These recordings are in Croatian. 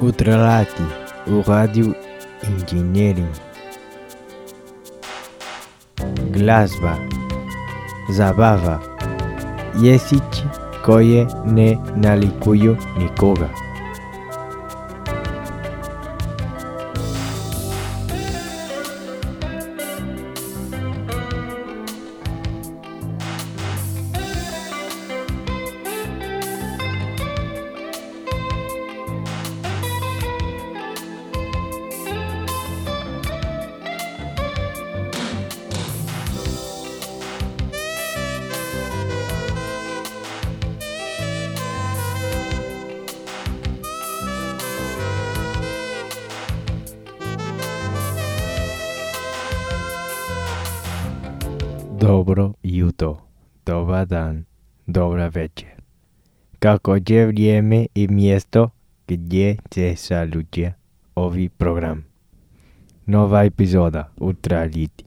Ultralati, o Radio Engineering. Glazba, Zabava, Yesich Koje, ne Nalikuyo Nikoga. koje vrijeme i y mjesto gdje se saluđe ovi program. Nova epizoda Ultra Liti.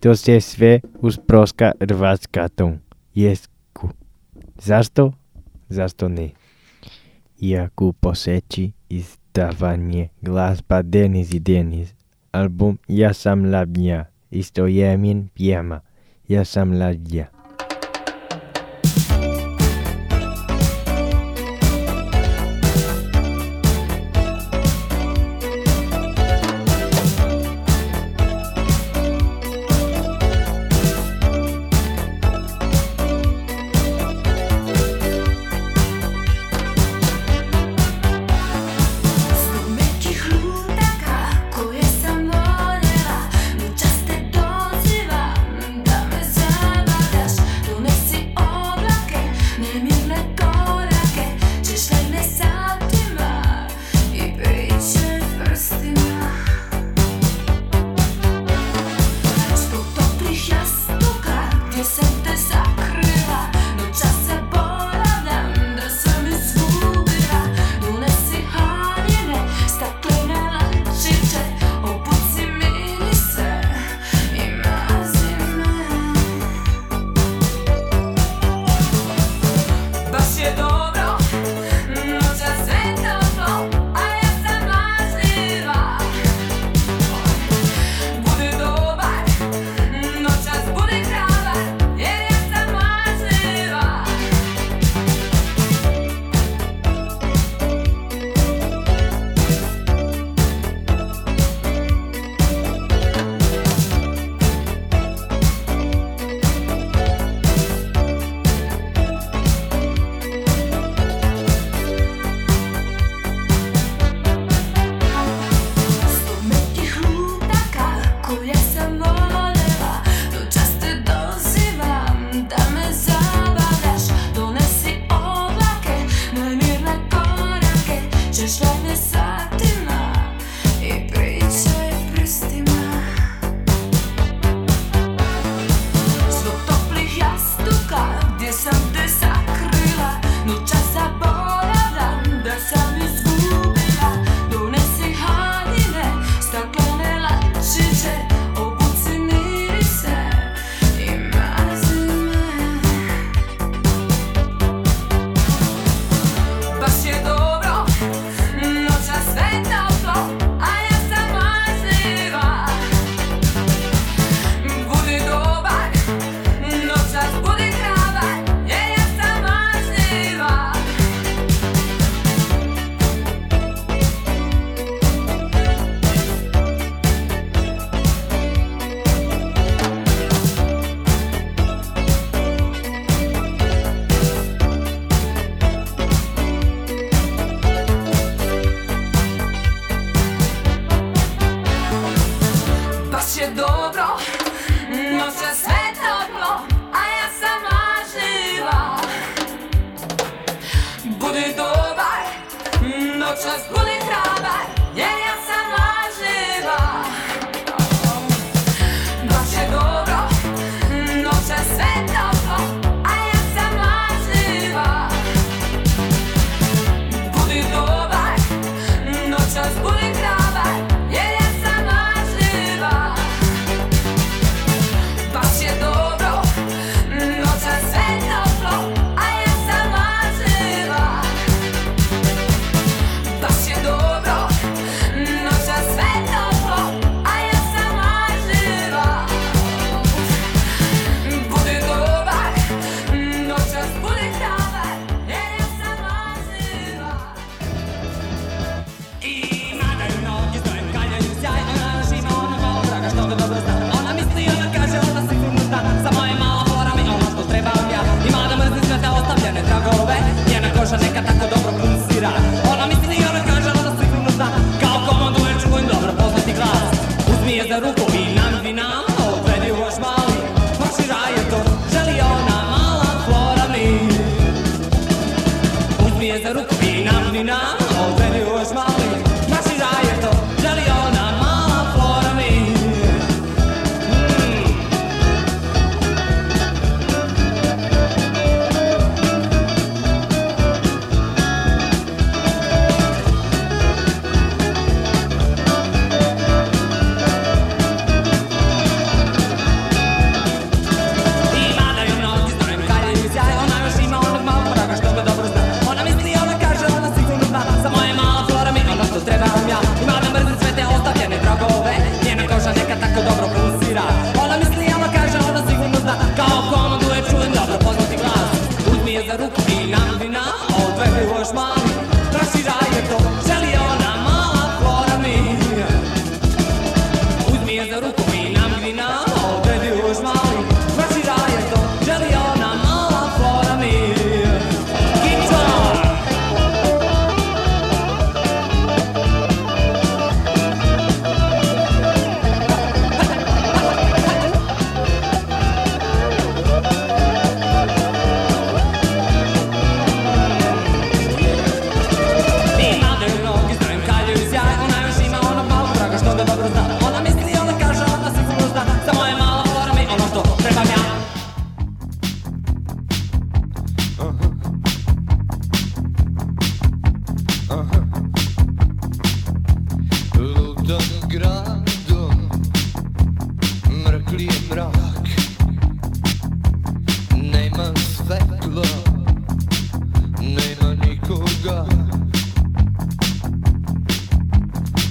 To se sve usproska rvat s katom. Jesku. Zašto? Zašto ne? Iako poseći izdawanie y glasba Denis i Denis. Album Ja sam labnia. Isto jemin pijama. Ja sam labnia.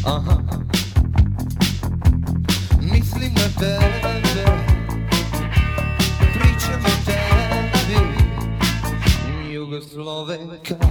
Aha. Mislim na tebe, pričam o tebi, Jugoslovenka.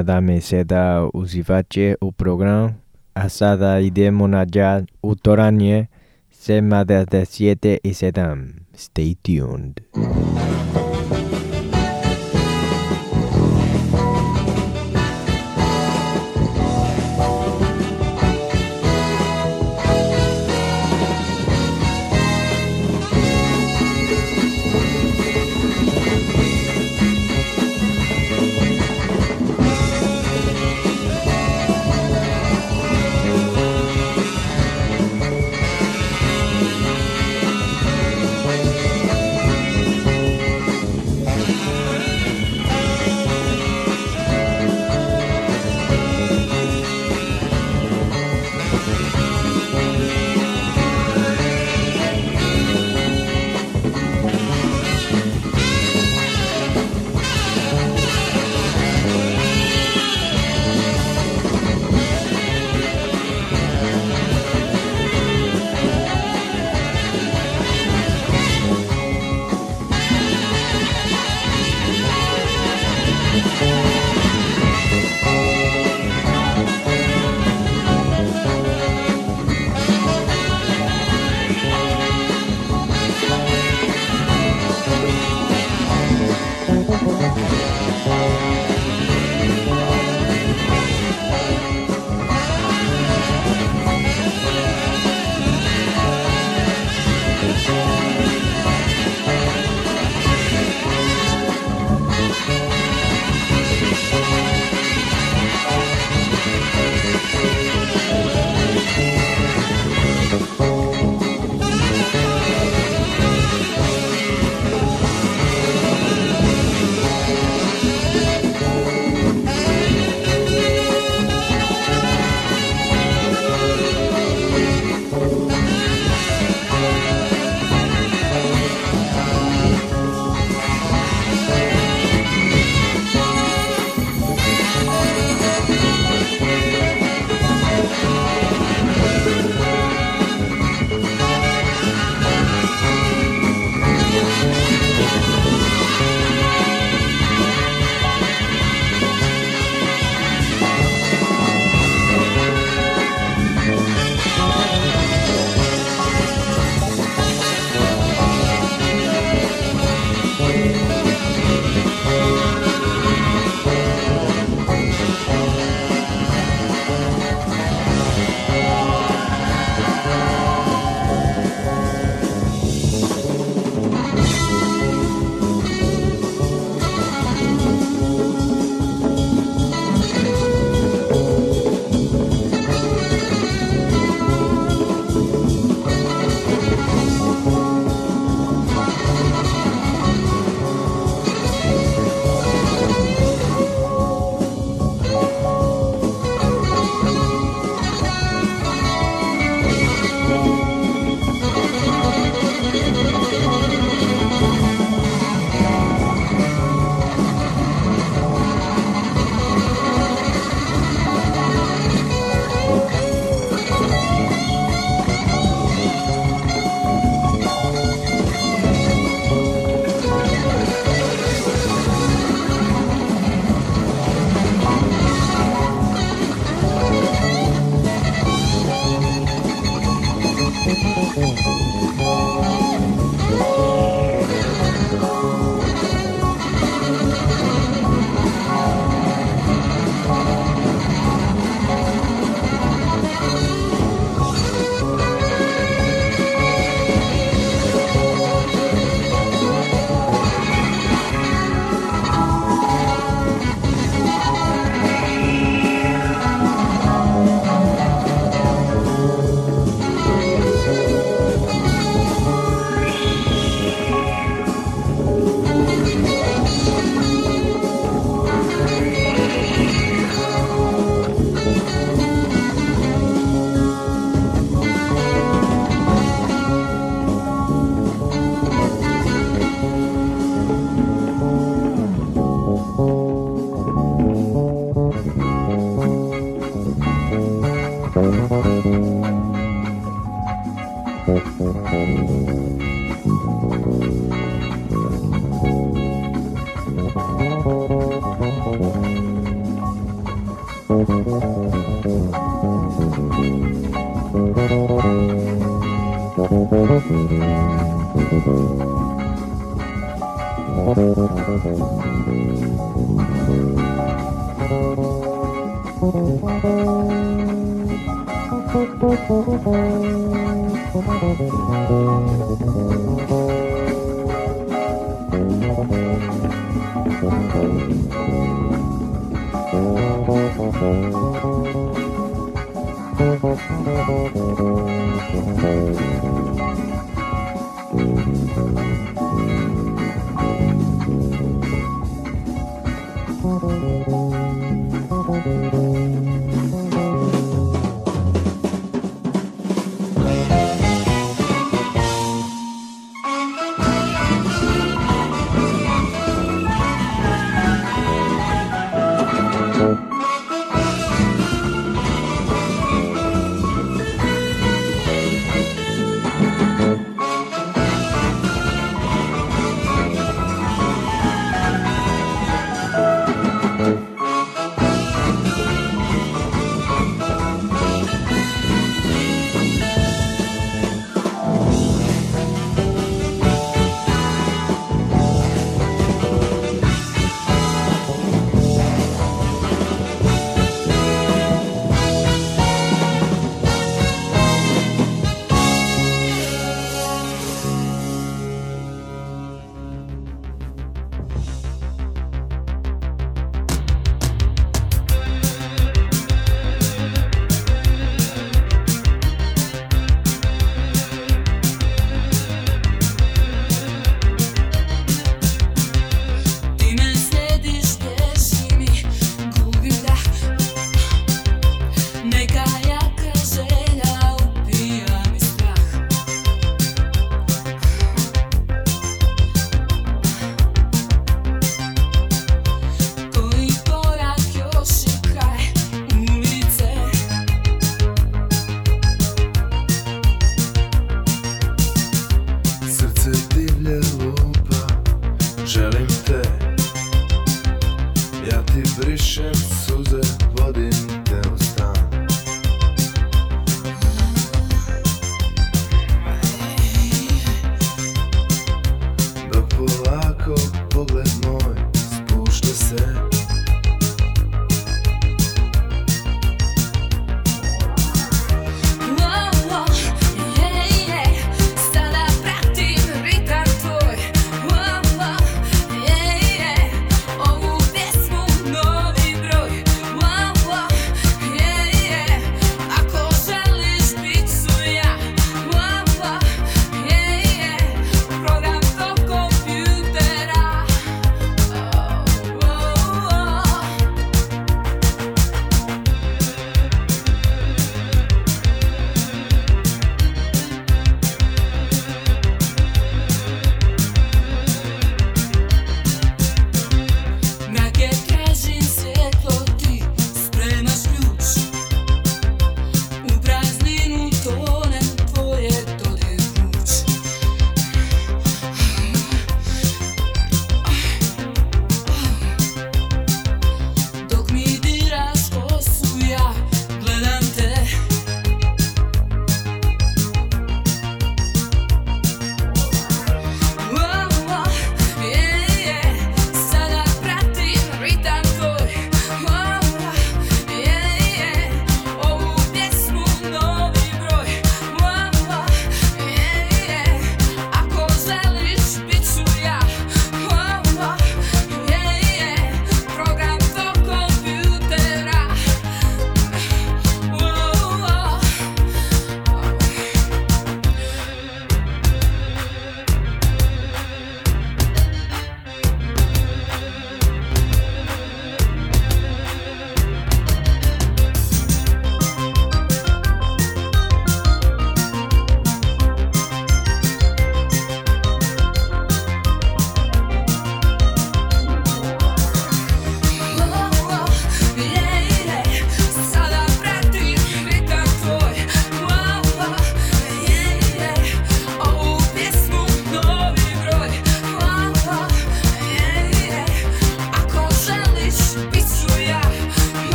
nada me seda uzivache u program asada ide monaja utoranie sema de 7 y sedam. Stay tuned.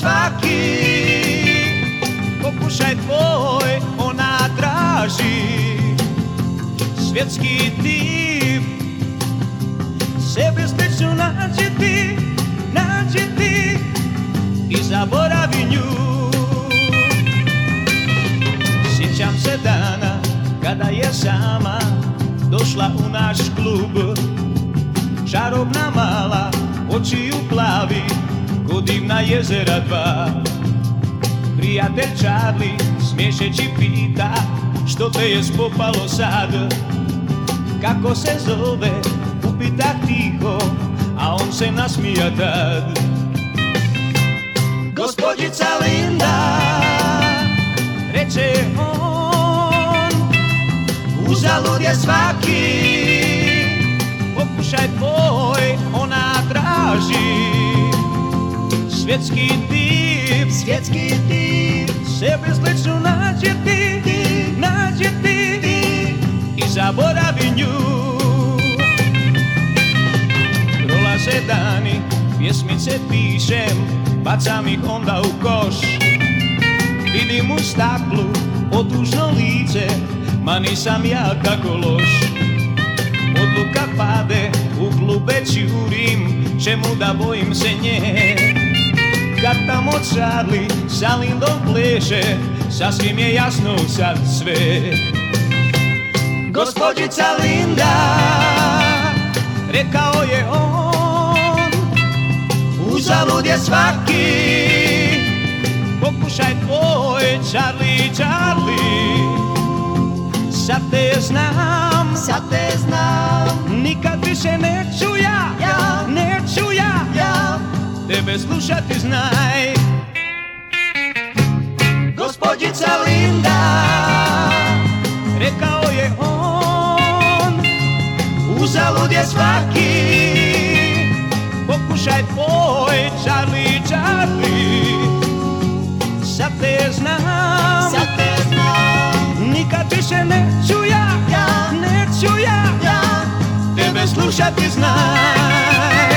Svaki Pokušaj tvoj ona traži Svjetski tip Sebe sličnu nađi ti Nađi ti I zaboravi nju Sjećam se dana kada je sama došla u naš klub. Čarobna mala, oči u plavi, ko divna jezera dva. Prijatelj Charlie smiješeći pita, što te je spopalo sad? Kako se zove, upita tiho, a on se nasmija tad. Gospodjica Linda, reče on Uzalud je svaki Pokušaj tvoj ona traži Svjetski tip. Svjetski tip. Sebe sličnu nađe ti. Nađe ti. I zaboravi nju. Prolaze dani Pjesmice pišem Bacam ih onda u koš. Vidim u staklu otužno lice Ma nisam ja tako loš. Odluka pade, u klube čurim Čemu da bojim se nje Kad tamo Charlie sa Lindom pleše Sasvim je jasno sad sve. Gospodjica Linda Rekao je on Uzalud je svaki Pokušaj tvoj, Charlie, Charlie. Sad te znam, sad te znam. Nikad više neću ja, Tebe slušati znaj. Gospodjica Linda Rekao je on Uzalud je svaki. Pokušaj tvoj, Charlie, Charlie Sad te znam, sad te znam. Nikad više neću ja, ja, neću ja, ja. Tebe slušati znaj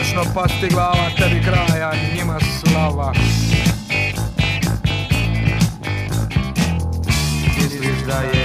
konačno pasti glava tebi kraja, njima slava. Misliš da je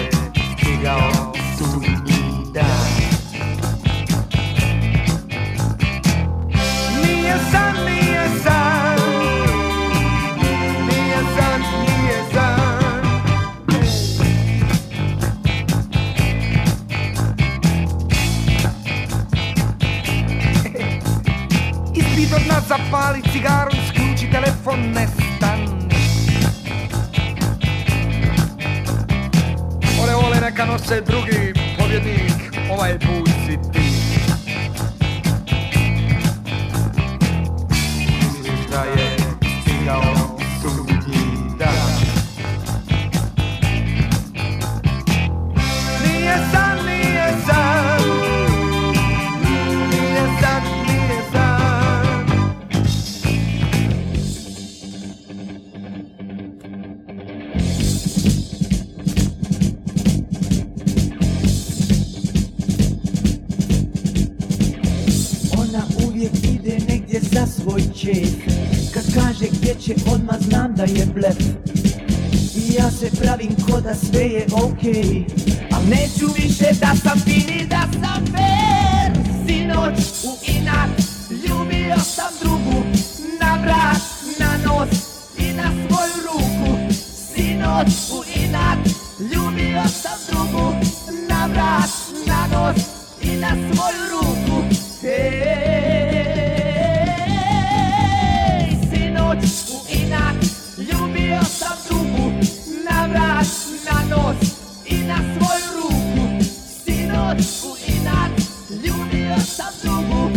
neka nose drugi pobjednik, ovaj put si ti. sve je okej okay. Al neću više da sam ti očku i nad Ljubio sam drugu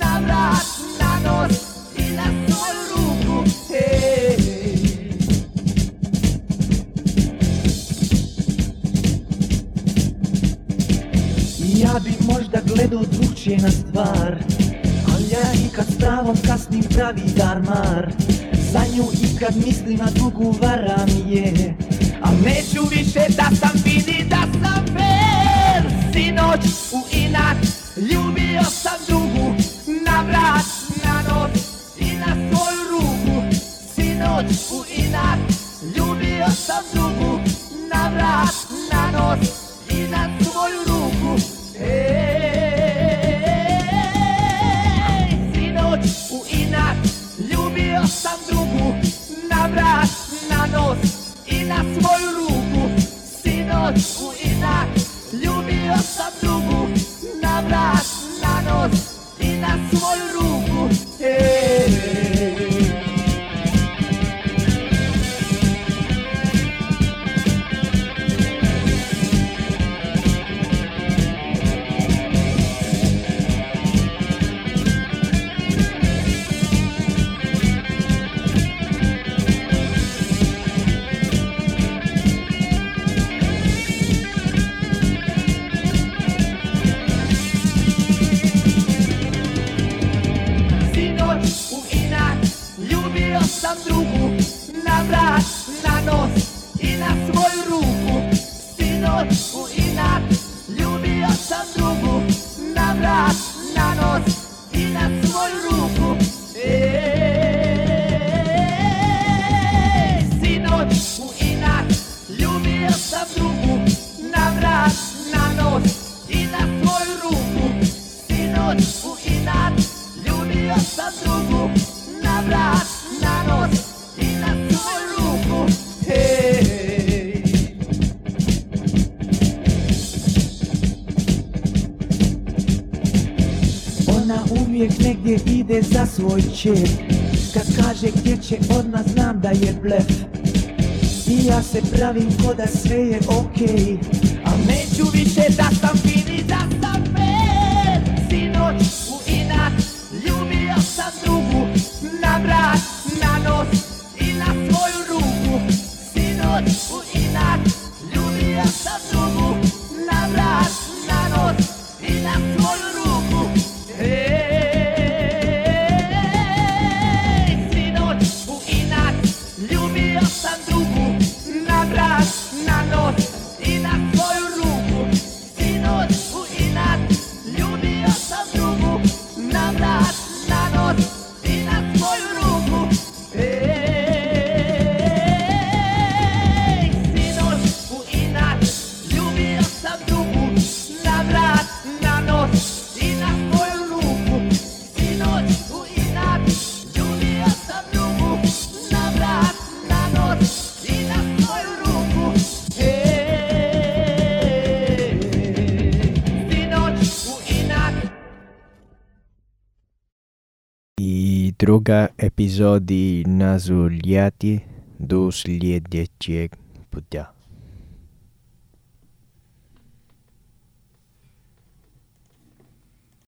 Na vrat, na nos i na svoju ruku hey. Ja bih možda gledao drugčije na stvar Al ja i kad stavom kasnim pravi darmar Za nju i kad mislim na drugu varam je A neću više da sam vidim pode. će Kad kaže gdje će odmah znam da je blef I ja se pravim ko da sve je okej okay. A neću više da sam druga epizodi nasuljati do sljedećeg puta.